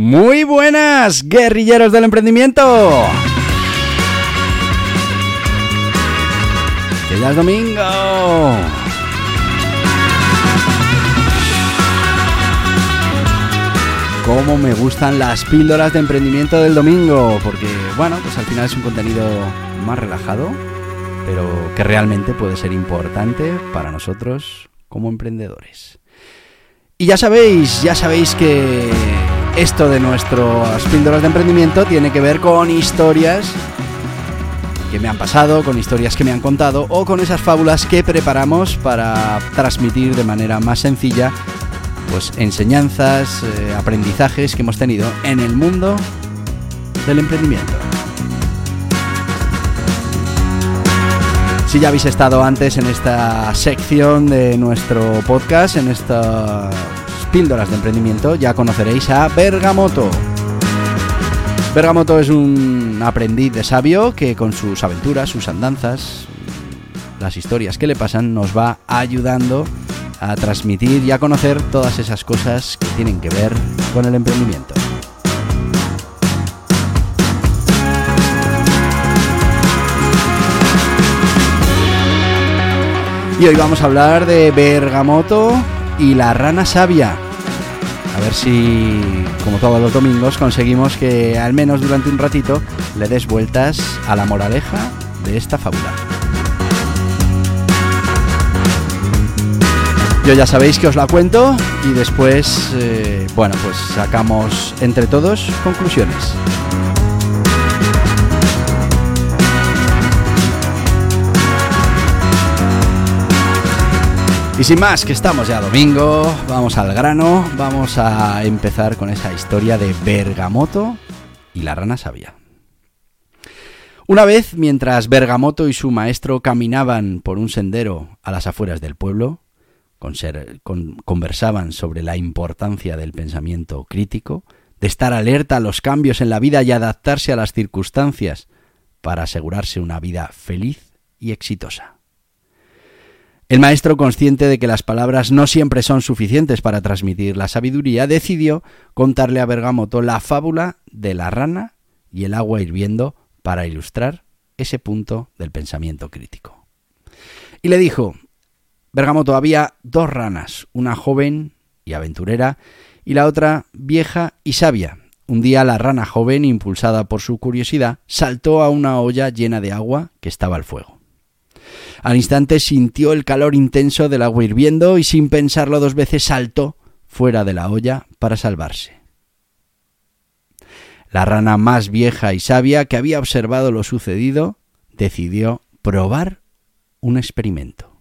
Muy buenas, guerrilleros del emprendimiento. Que domingo. Cómo me gustan las píldoras de emprendimiento del domingo, porque bueno, pues al final es un contenido más relajado, pero que realmente puede ser importante para nosotros como emprendedores. Y ya sabéis, ya sabéis que esto de nuestras píldoras de emprendimiento tiene que ver con historias que me han pasado, con historias que me han contado o con esas fábulas que preparamos para transmitir de manera más sencilla pues enseñanzas, eh, aprendizajes que hemos tenido en el mundo del emprendimiento. Si ya habéis estado antes en esta sección de nuestro podcast, en estas píldoras de emprendimiento, ya conoceréis a Bergamoto. Bergamoto es un aprendiz de sabio que con sus aventuras, sus andanzas, las historias que le pasan, nos va ayudando a transmitir y a conocer todas esas cosas que tienen que ver con el emprendimiento. Y hoy vamos a hablar de Bergamoto y la rana sabia. A ver si, como todos los domingos, conseguimos que al menos durante un ratito le des vueltas a la moraleja de esta fábula. Yo ya sabéis que os la cuento y después, eh, bueno, pues sacamos entre todos conclusiones. Y sin más, que estamos ya domingo, vamos al grano, vamos a empezar con esa historia de Bergamoto y la rana sabia. Una vez, mientras Bergamoto y su maestro caminaban por un sendero a las afueras del pueblo, conversaban sobre la importancia del pensamiento crítico, de estar alerta a los cambios en la vida y adaptarse a las circunstancias para asegurarse una vida feliz y exitosa. El maestro, consciente de que las palabras no siempre son suficientes para transmitir la sabiduría, decidió contarle a Bergamoto la fábula de la rana y el agua hirviendo para ilustrar ese punto del pensamiento crítico. Y le dijo, Bergamoto había dos ranas, una joven y aventurera y la otra vieja y sabia. Un día la rana joven, impulsada por su curiosidad, saltó a una olla llena de agua que estaba al fuego. Al instante sintió el calor intenso del agua hirviendo y sin pensarlo dos veces saltó fuera de la olla para salvarse. La rana más vieja y sabia que había observado lo sucedido decidió probar un experimento.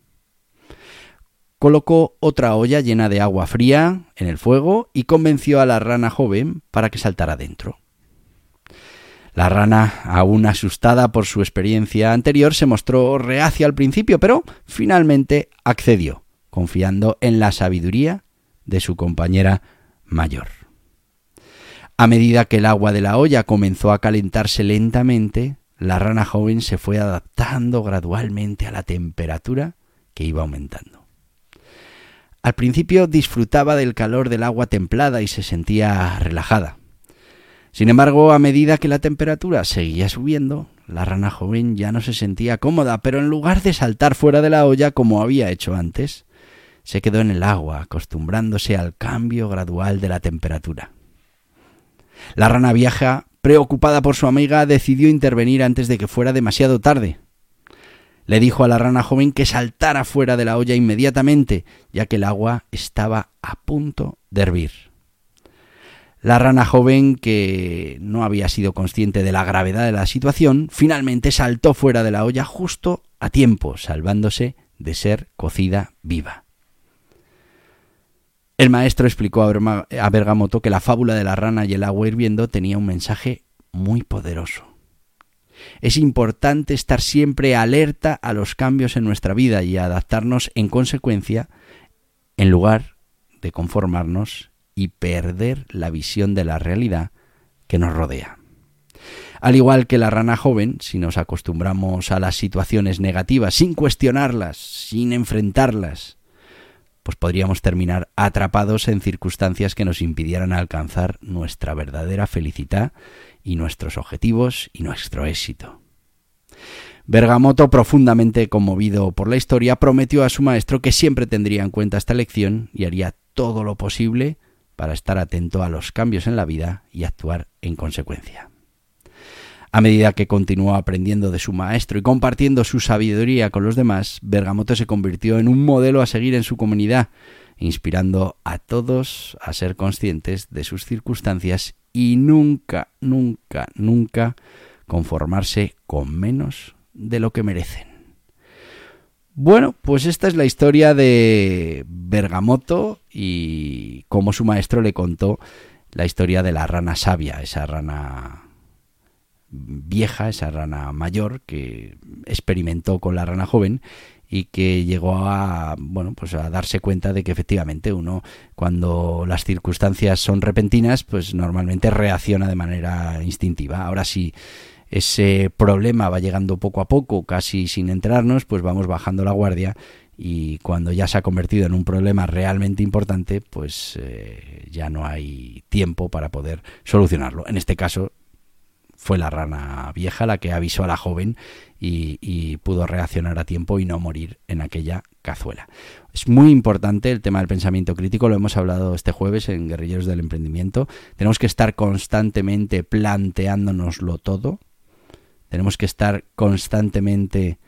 Colocó otra olla llena de agua fría en el fuego y convenció a la rana joven para que saltara dentro. La rana, aún asustada por su experiencia anterior, se mostró reacia al principio, pero finalmente accedió, confiando en la sabiduría de su compañera mayor. A medida que el agua de la olla comenzó a calentarse lentamente, la rana joven se fue adaptando gradualmente a la temperatura que iba aumentando. Al principio disfrutaba del calor del agua templada y se sentía relajada. Sin embargo, a medida que la temperatura seguía subiendo, la rana joven ya no se sentía cómoda, pero en lugar de saltar fuera de la olla como había hecho antes, se quedó en el agua, acostumbrándose al cambio gradual de la temperatura. La rana vieja, preocupada por su amiga, decidió intervenir antes de que fuera demasiado tarde. Le dijo a la rana joven que saltara fuera de la olla inmediatamente, ya que el agua estaba a punto de hervir. La rana joven, que no había sido consciente de la gravedad de la situación, finalmente saltó fuera de la olla justo a tiempo, salvándose de ser cocida viva. El maestro explicó a Bergamoto que la fábula de la rana y el agua hirviendo tenía un mensaje muy poderoso. Es importante estar siempre alerta a los cambios en nuestra vida y adaptarnos en consecuencia en lugar de conformarnos y perder la visión de la realidad que nos rodea. Al igual que la rana joven, si nos acostumbramos a las situaciones negativas sin cuestionarlas, sin enfrentarlas, pues podríamos terminar atrapados en circunstancias que nos impidieran alcanzar nuestra verdadera felicidad y nuestros objetivos y nuestro éxito. Bergamoto, profundamente conmovido por la historia, prometió a su maestro que siempre tendría en cuenta esta lección y haría todo lo posible para estar atento a los cambios en la vida y actuar en consecuencia. A medida que continuó aprendiendo de su maestro y compartiendo su sabiduría con los demás, Bergamoto se convirtió en un modelo a seguir en su comunidad, inspirando a todos a ser conscientes de sus circunstancias y nunca, nunca, nunca conformarse con menos de lo que merecen. Bueno, pues esta es la historia de Bergamoto y cómo su maestro le contó la historia de la rana sabia, esa rana vieja, esa rana mayor que experimentó con la rana joven y que llegó a bueno pues a darse cuenta de que efectivamente uno cuando las circunstancias son repentinas pues normalmente reacciona de manera instintiva. Ahora si ese problema va llegando poco a poco casi sin enterarnos pues vamos bajando la guardia y cuando ya se ha convertido en un problema realmente importante pues eh, ya no hay tiempo para poder solucionarlo en este caso fue la rana vieja la que avisó a la joven y, pudo reaccionar a tiempo y no morir en aquella cazuela. Es muy importante el tema del pensamiento crítico, lo hemos hablado este jueves en Guerrilleros del Emprendimiento. Tenemos que estar constantemente planteándonoslo todo. Tenemos que estar constantemente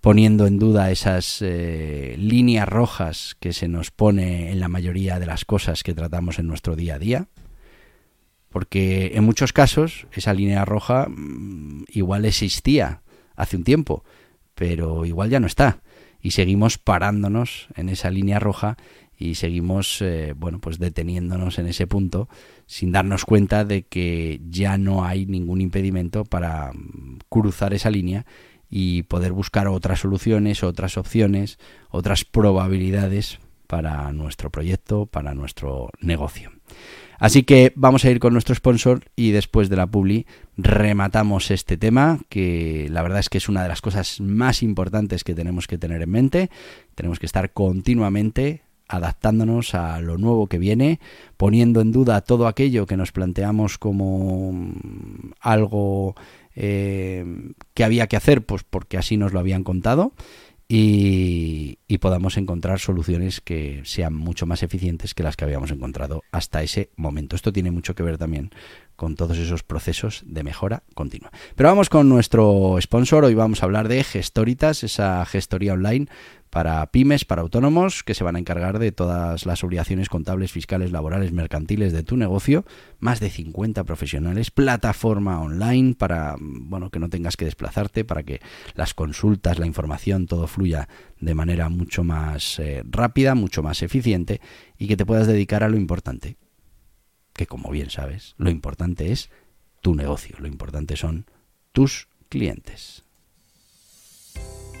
poniendo en duda esas eh, líneas rojas que se nos pone en la mayoría de las cosas que tratamos en nuestro día a día. Porque en muchos casos esa línea roja mm, igual existía hace un tiempo, pero igual ya no está. Y seguimos parándonos en esa línea roja y seguimos eh, bueno pues deteniéndonos en ese punto sin darnos cuenta de que ya no hay ningún impedimento para mm, cruzar esa línea y poder buscar otras soluciones, otras opciones, otras probabilidades para nuestro proyecto, para nuestro negocio. Así que vamos a ir con nuestro sponsor y después de la publi rematamos este tema, que la verdad es que es una de las cosas más importantes que tenemos que tener en mente. Tenemos que estar continuamente adaptándonos a lo nuevo que viene, poniendo en duda todo aquello que nos planteamos como mm, algo eh, que había que hacer, pues porque así nos lo habían contado y, podamos encontrar soluciones que sean mucho más eficientes que las que habíamos encontrado hasta ese momento. Esto tiene mucho que ver también con todos esos procesos de mejora continua. Pero vamos con nuestro sponsor. Hoy vamos a hablar de Gestoritas, esa gestoría online para pymes, para autónomos, que se van a encargar de todas las obligaciones contables, fiscales, laborales, mercantiles de tu negocio. Más de 50 profesionales, plataforma online para bueno, que no tengas que desplazarte, para que las consultas, la información, todo fluya de manera mucho más eh, rápida, mucho más eficiente y que te puedas dedicar a lo importante. Que como bien sabes, lo importante es tu negocio, lo importante son tus clientes.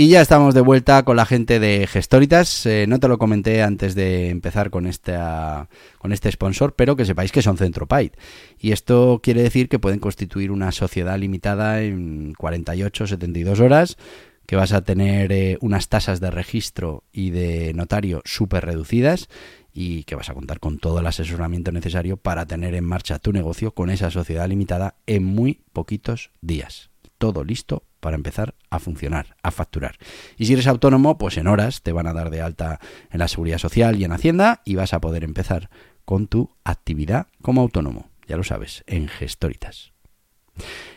Y ya estamos de vuelta con la gente de Gestoritas. Eh, no te lo comenté antes de empezar con, esta, con este sponsor, pero que sepáis que son Centropite. Y esto quiere decir que pueden constituir una sociedad limitada en 48 72 horas que vas a tener eh, unas tasas de registro y de notario súper reducidas y que vas a contar con todo el asesoramiento necesario para tener en marcha tu negocio con esa sociedad limitada en muy poquitos días. Todo listo para empezar a funcionar, a facturar. Y si eres autónomo, pues en horas te van a dar de alta en la seguridad social y en Hacienda y vas a poder empezar con tu actividad como autónomo. Ya lo sabes, en Gestoritas.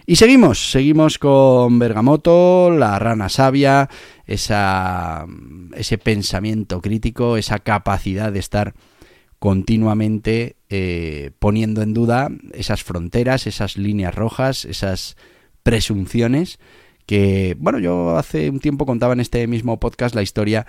Y seguimos, seguimos con Bergamoto, la rana sabia, ese pensamiento crítico, esa capacidad de estar continuamente eh, poniendo en duda esas fronteras, esas líneas rojas, esas presunciones que, bueno, yo hace un tiempo contaba en este mismo podcast la historia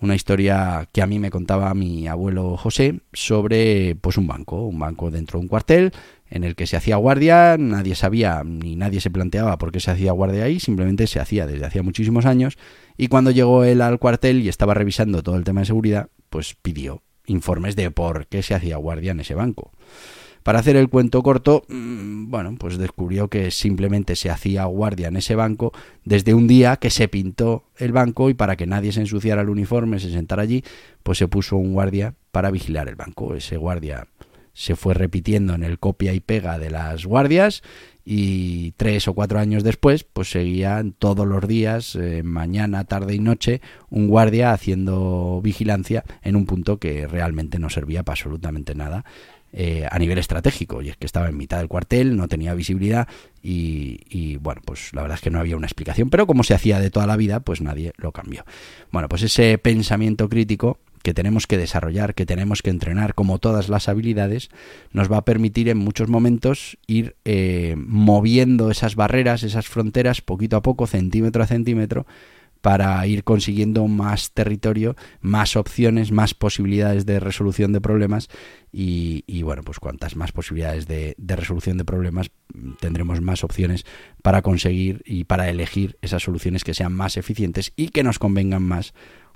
una historia que a mí me contaba mi abuelo José sobre pues un banco, un banco dentro de un cuartel en el que se hacía guardia, nadie sabía ni nadie se planteaba por qué se hacía guardia ahí, simplemente se hacía desde hacía muchísimos años y cuando llegó él al cuartel y estaba revisando todo el tema de seguridad, pues pidió informes de por qué se hacía guardia en ese banco. Para hacer el cuento corto, mm, bueno, pues descubrió que simplemente se hacía guardia en ese banco desde un día que se pintó el banco y para que nadie se ensuciara el uniforme, se sentara allí, pues se puso un guardia para vigilar el banco. Ese guardia se fue repitiendo en el copia y pega de las guardias y tres o cuatro años después, pues seguían todos los días, eh, mañana, tarde y noche, un guardia haciendo vigilancia en un punto que realmente no servía para absolutamente nada eh, a nivel estratégico. Y es que estaba en mitad del cuartel, no tenía visibilidad y, bueno, pues la verdad es que no había una explicación. Pero como se hacía de toda la vida, pues nadie lo cambió. Bueno, pues ese pensamiento crítico que tenemos que desarrollar, que tenemos que entrenar, como todas las habilidades, nos va a permitir en muchos momentos ir eh, moviendo esas barreras, esas fronteras, poquito a poco, centímetro a centímetro, para ir consiguiendo más territorio, más opciones, más posibilidades de resolución de problemas y, bueno, pues cuantas más posibilidades de, resolución de problemas tendremos más opciones para conseguir y para elegir esas soluciones que sean más eficientes y que nos convengan más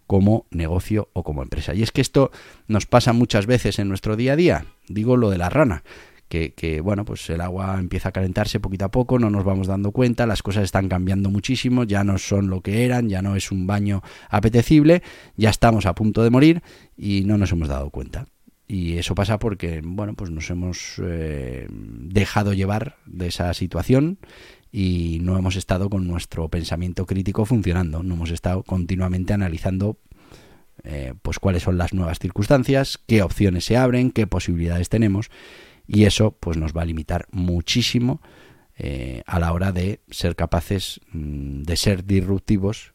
como negocio o como empresa. Y es que esto nos pasa muchas veces en nuestro día a día. Digo lo de la rana que, bueno, pues el agua empieza a calentarse poquito a poco, no nos vamos dando cuenta, las cosas están cambiando muchísimo, ya no son lo que eran, ya no es un baño apetecible, ya estamos a punto de morir y no nos hemos dado cuenta. Y eso pasa porque, bueno, pues nos hemos eh, dejado llevar de esa situación y no hemos estado con nuestro pensamiento crítico funcionando, no hemos estado continuamente analizando eh, pues cuáles son las nuevas circunstancias, qué opciones se abren, qué posibilidades tenemos y eso pues nos va a limitar muchísimo eh, a la hora de ser capaces mm, de ser disruptivos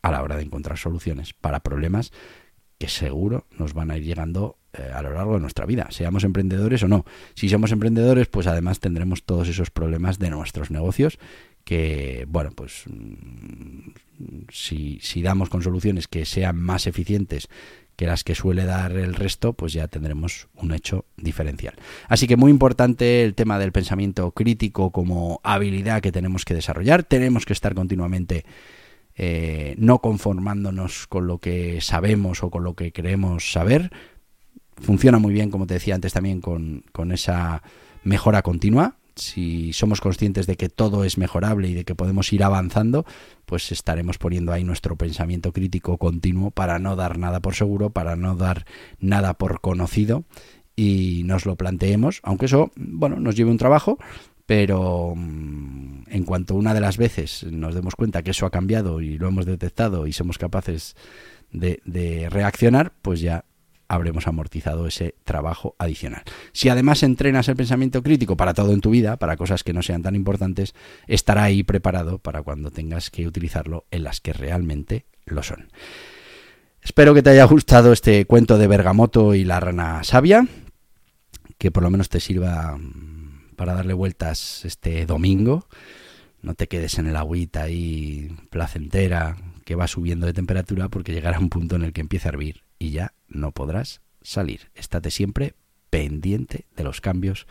a la hora de encontrar soluciones para problemas que seguro nos van a ir llegando eh, a lo largo de nuestra vida, seamos emprendedores o no. Si somos emprendedores, pues además tendremos todos esos problemas de nuestros negocios que, bueno, pues mm, si, si damos con soluciones que sean más eficientes que las que suele dar el resto, pues ya tendremos un hecho diferencial. Así que muy importante el tema del pensamiento crítico como habilidad que tenemos que desarrollar. Tenemos que estar continuamente eh, no conformándonos con lo que sabemos o con lo que creemos saber. Funciona muy bien, como te decía antes también, con, con esa mejora continua si somos conscientes de que todo es mejorable y de que podemos ir avanzando, pues estaremos poniendo ahí nuestro pensamiento crítico continuo para no dar nada por seguro, para no dar nada por conocido y nos lo planteemos, aunque eso, bueno, nos lleve un trabajo, pero mm, en cuanto una de las veces nos demos cuenta que eso ha cambiado y lo hemos detectado y somos capaces de, de reaccionar, pues ya habremos amortizado ese trabajo adicional. Si además entrenas el pensamiento crítico para todo en tu vida, para cosas que no sean tan importantes, estará ahí preparado para cuando tengas que utilizarlo en las que realmente lo son. Espero que te haya gustado este cuento de Bergamoto y la rana sabia, que por lo menos te sirva mm, para darle vueltas este domingo. No te quedes en el agüita ahí placentera que va subiendo de temperatura porque llegará un punto en el que empiece a hervir y ya no podrás salir. Estate siempre pendiente de los cambios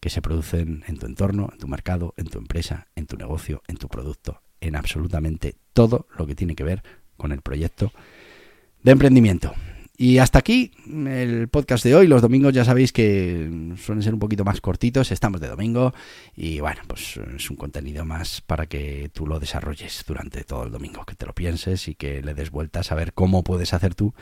que se producen en tu entorno, en tu mercado, en tu empresa, en tu negocio, en tu producto, en absolutamente todo lo que tiene que ver con el proyecto de emprendimiento. Y hasta aquí el podcast de hoy. Los domingos ya sabéis que suelen ser un poquito más cortitos. Estamos de domingo y bueno, pues es un contenido más para que tú lo desarrolles durante todo el domingo, que te lo pienses y que le des vueltas a ver cómo puedes hacer tú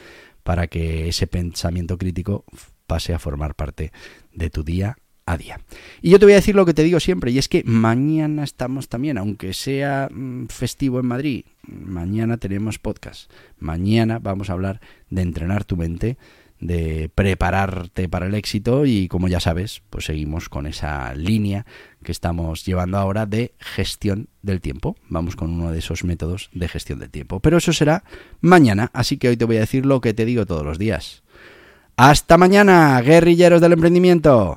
para que ese pensamiento crítico pase a formar parte de tu día a día. Y yo te voy a decir lo que te digo siempre, y es que mañana estamos también, aunque sea mm, festivo en Madrid, mañana tenemos podcast. Mañana vamos a hablar de entrenar tu mente, de prepararte para el éxito y como ya sabes, pues seguimos con esa línea que estamos llevando ahora de gestión del tiempo. Vamos con uno de esos métodos de gestión del tiempo. Pero eso será mañana, así que hoy te voy a decir lo que te digo todos los días. Hasta mañana, guerrilleros del emprendimiento.